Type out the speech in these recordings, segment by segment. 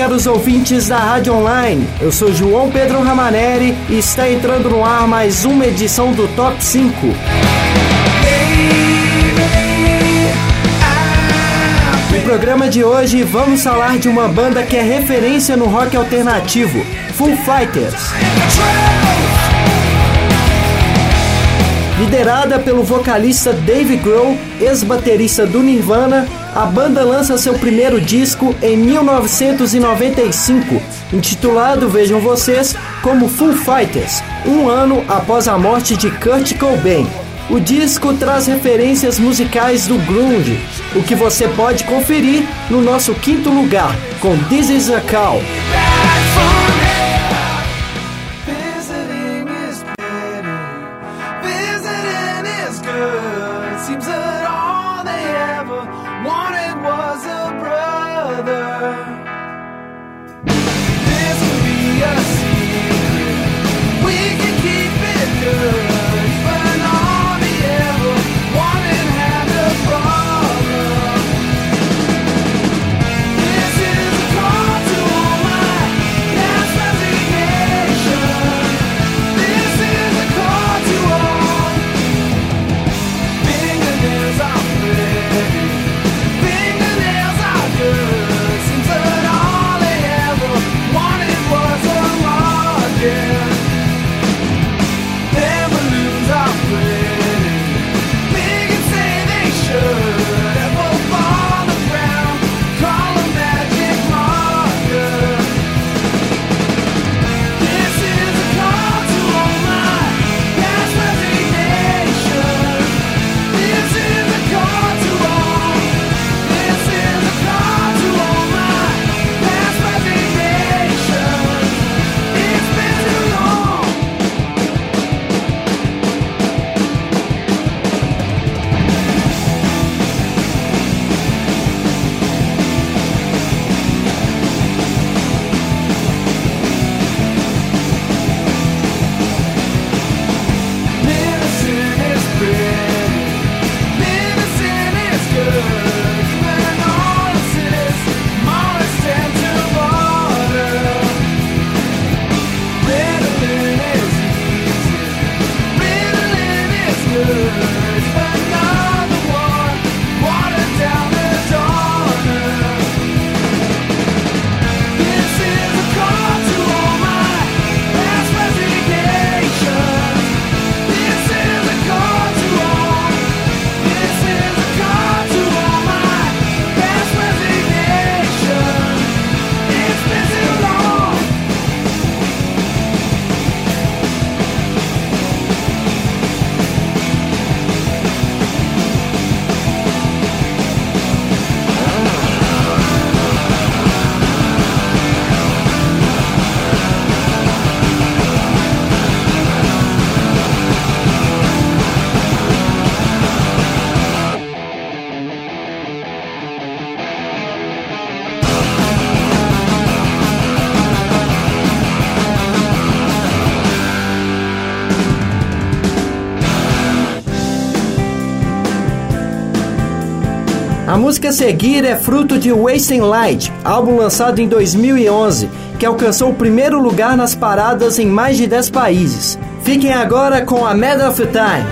caros ouvintes da Rádio Online. Eu sou João Pedro Ramaneri e está entrando no ar mais uma edição do Top 5. No programa de hoje vamos falar de uma banda que é referência no rock alternativo, Full Fighters. Liderada pelo vocalista Dave Grohl, ex-baterista do Nirvana, a banda lança seu primeiro disco em 1995, intitulado, vejam vocês, como Full Fighters, um ano após a morte de Kurt Cobain. O disco traz referências musicais do grunge, o que você pode conferir no nosso quinto lugar, com This Is a Call. música a seguir é fruto de Wasting Light, álbum lançado em 2011, que alcançou o primeiro lugar nas paradas em mais de 10 países. Fiquem agora com A Medal of Time.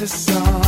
to song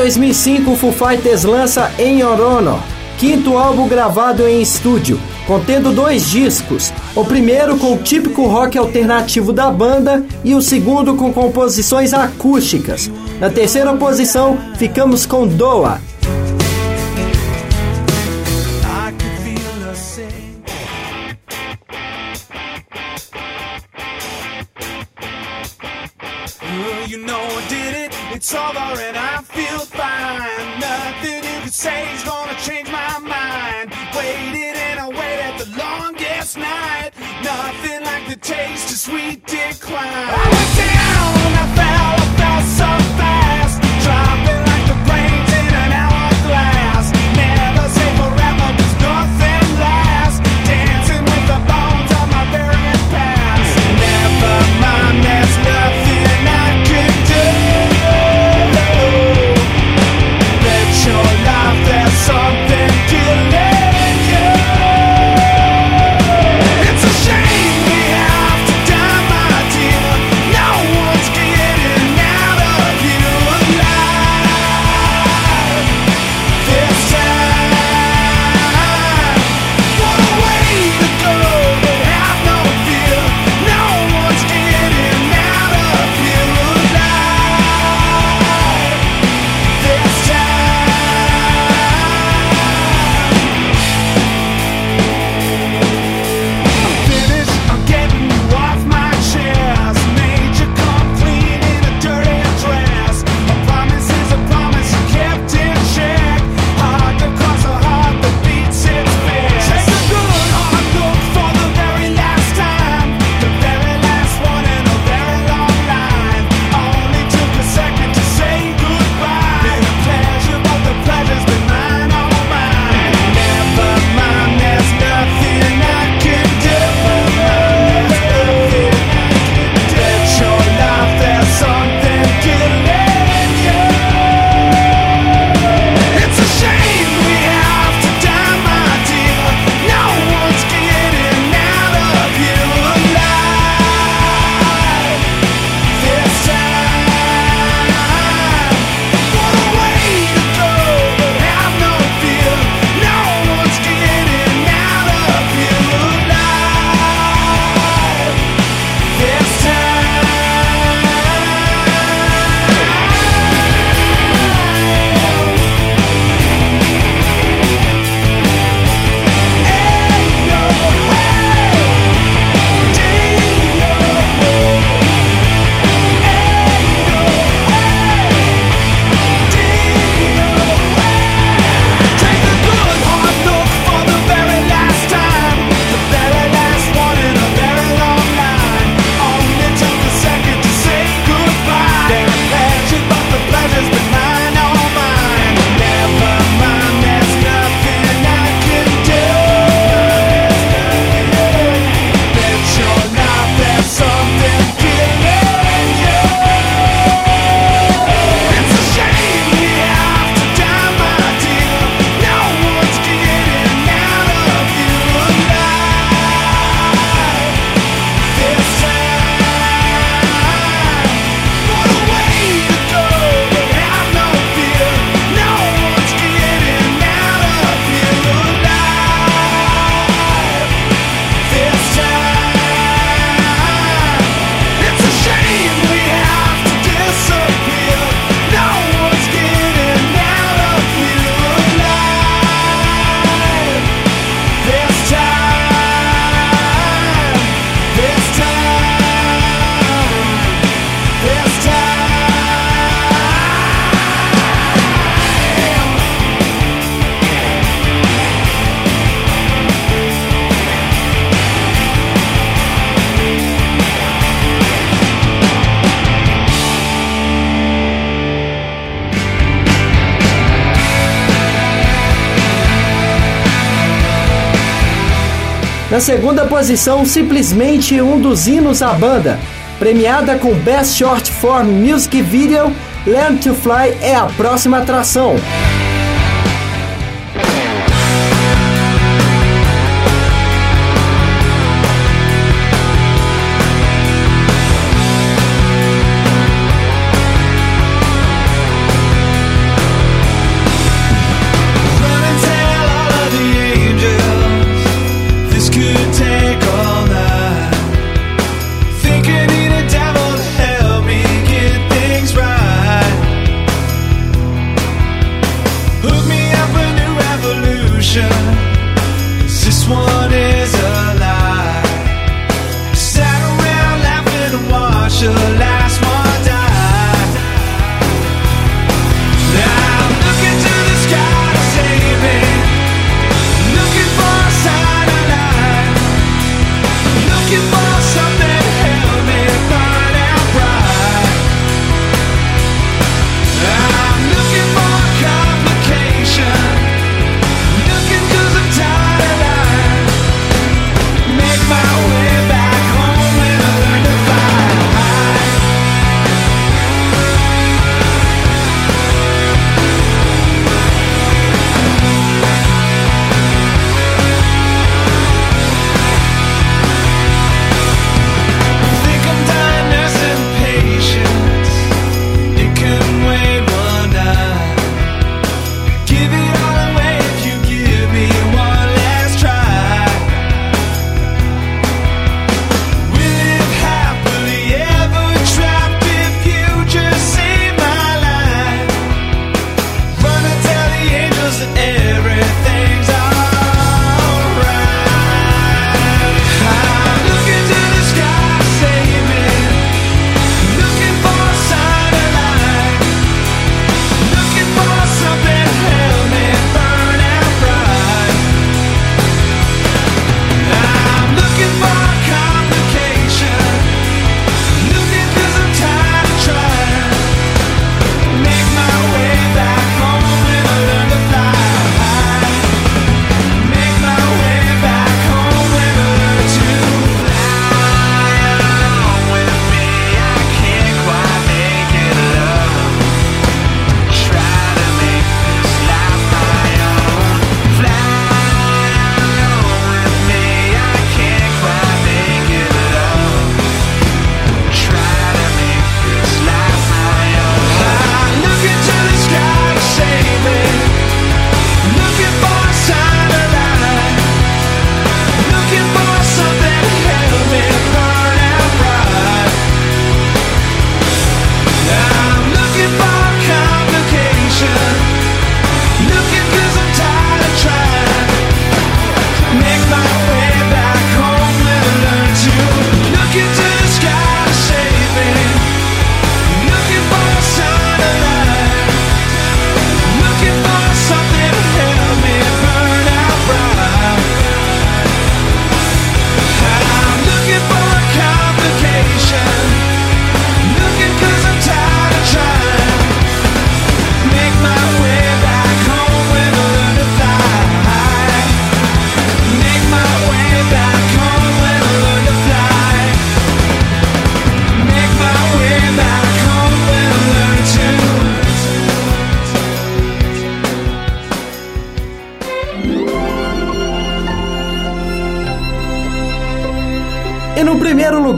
2005, Foo Fighters lança Em Orono, quinto álbum gravado em estúdio, contendo dois discos. O primeiro com o típico rock alternativo da banda e o segundo com composições acústicas. Na terceira posição, ficamos com Doa, it's over and taste a sweet decline. I went down I fell, I fell so fast. Na segunda posição, simplesmente um dos hinos à banda. Premiada com Best Short Form Music Video, Learn to Fly é a próxima atração.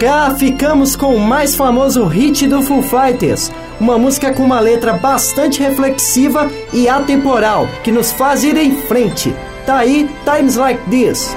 cá, ficamos com o mais famoso hit do Foo Fighters, uma música com uma letra bastante reflexiva e atemporal, que nos faz ir em frente. Tá aí Times Like This.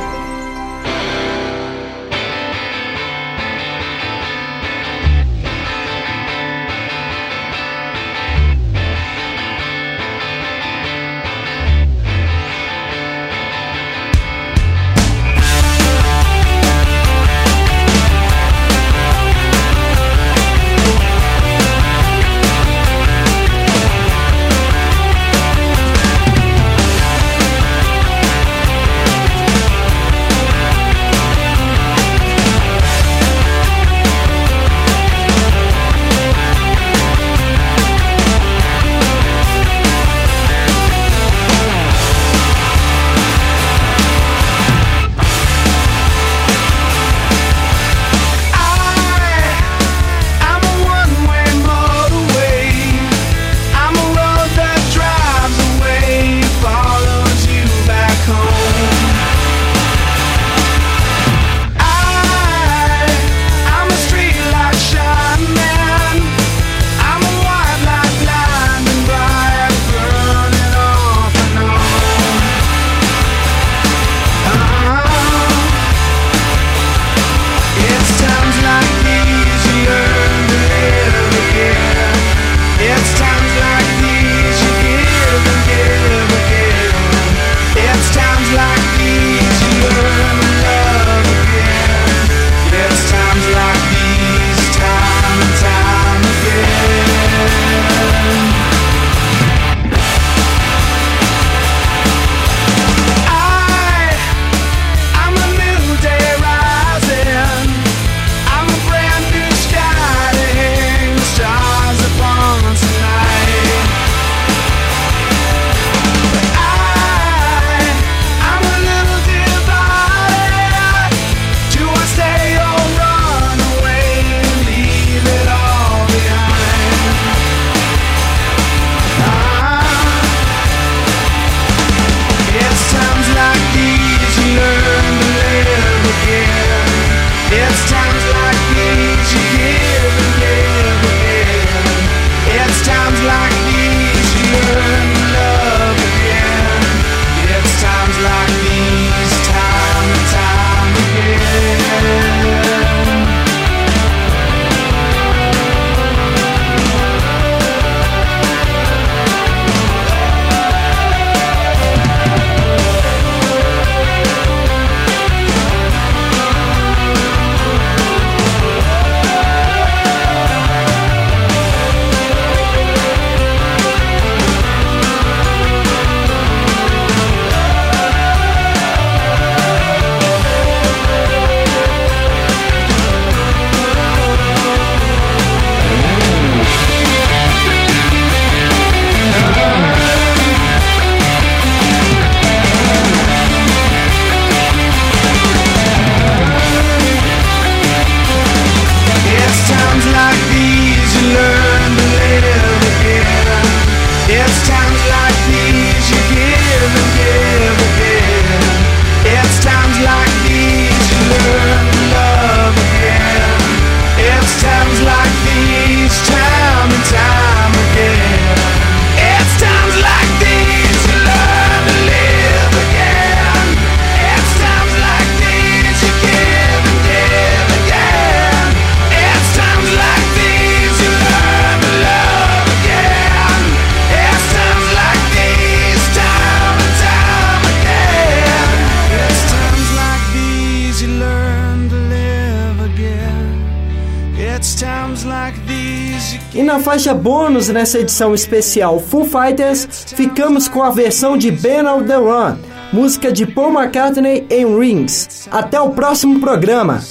Faixa bônus nessa edição especial Foo Fighters, ficamos com a versão de Ben on the Run, música de Paul McCartney em Rings. Até o próximo programa.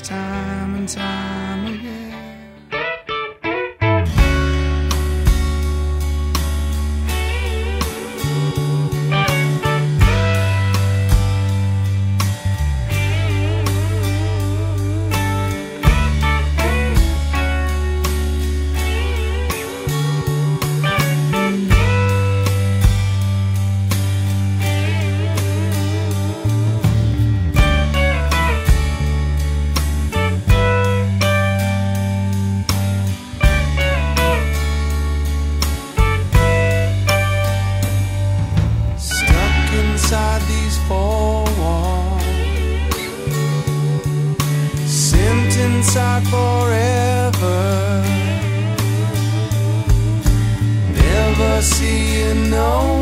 see you know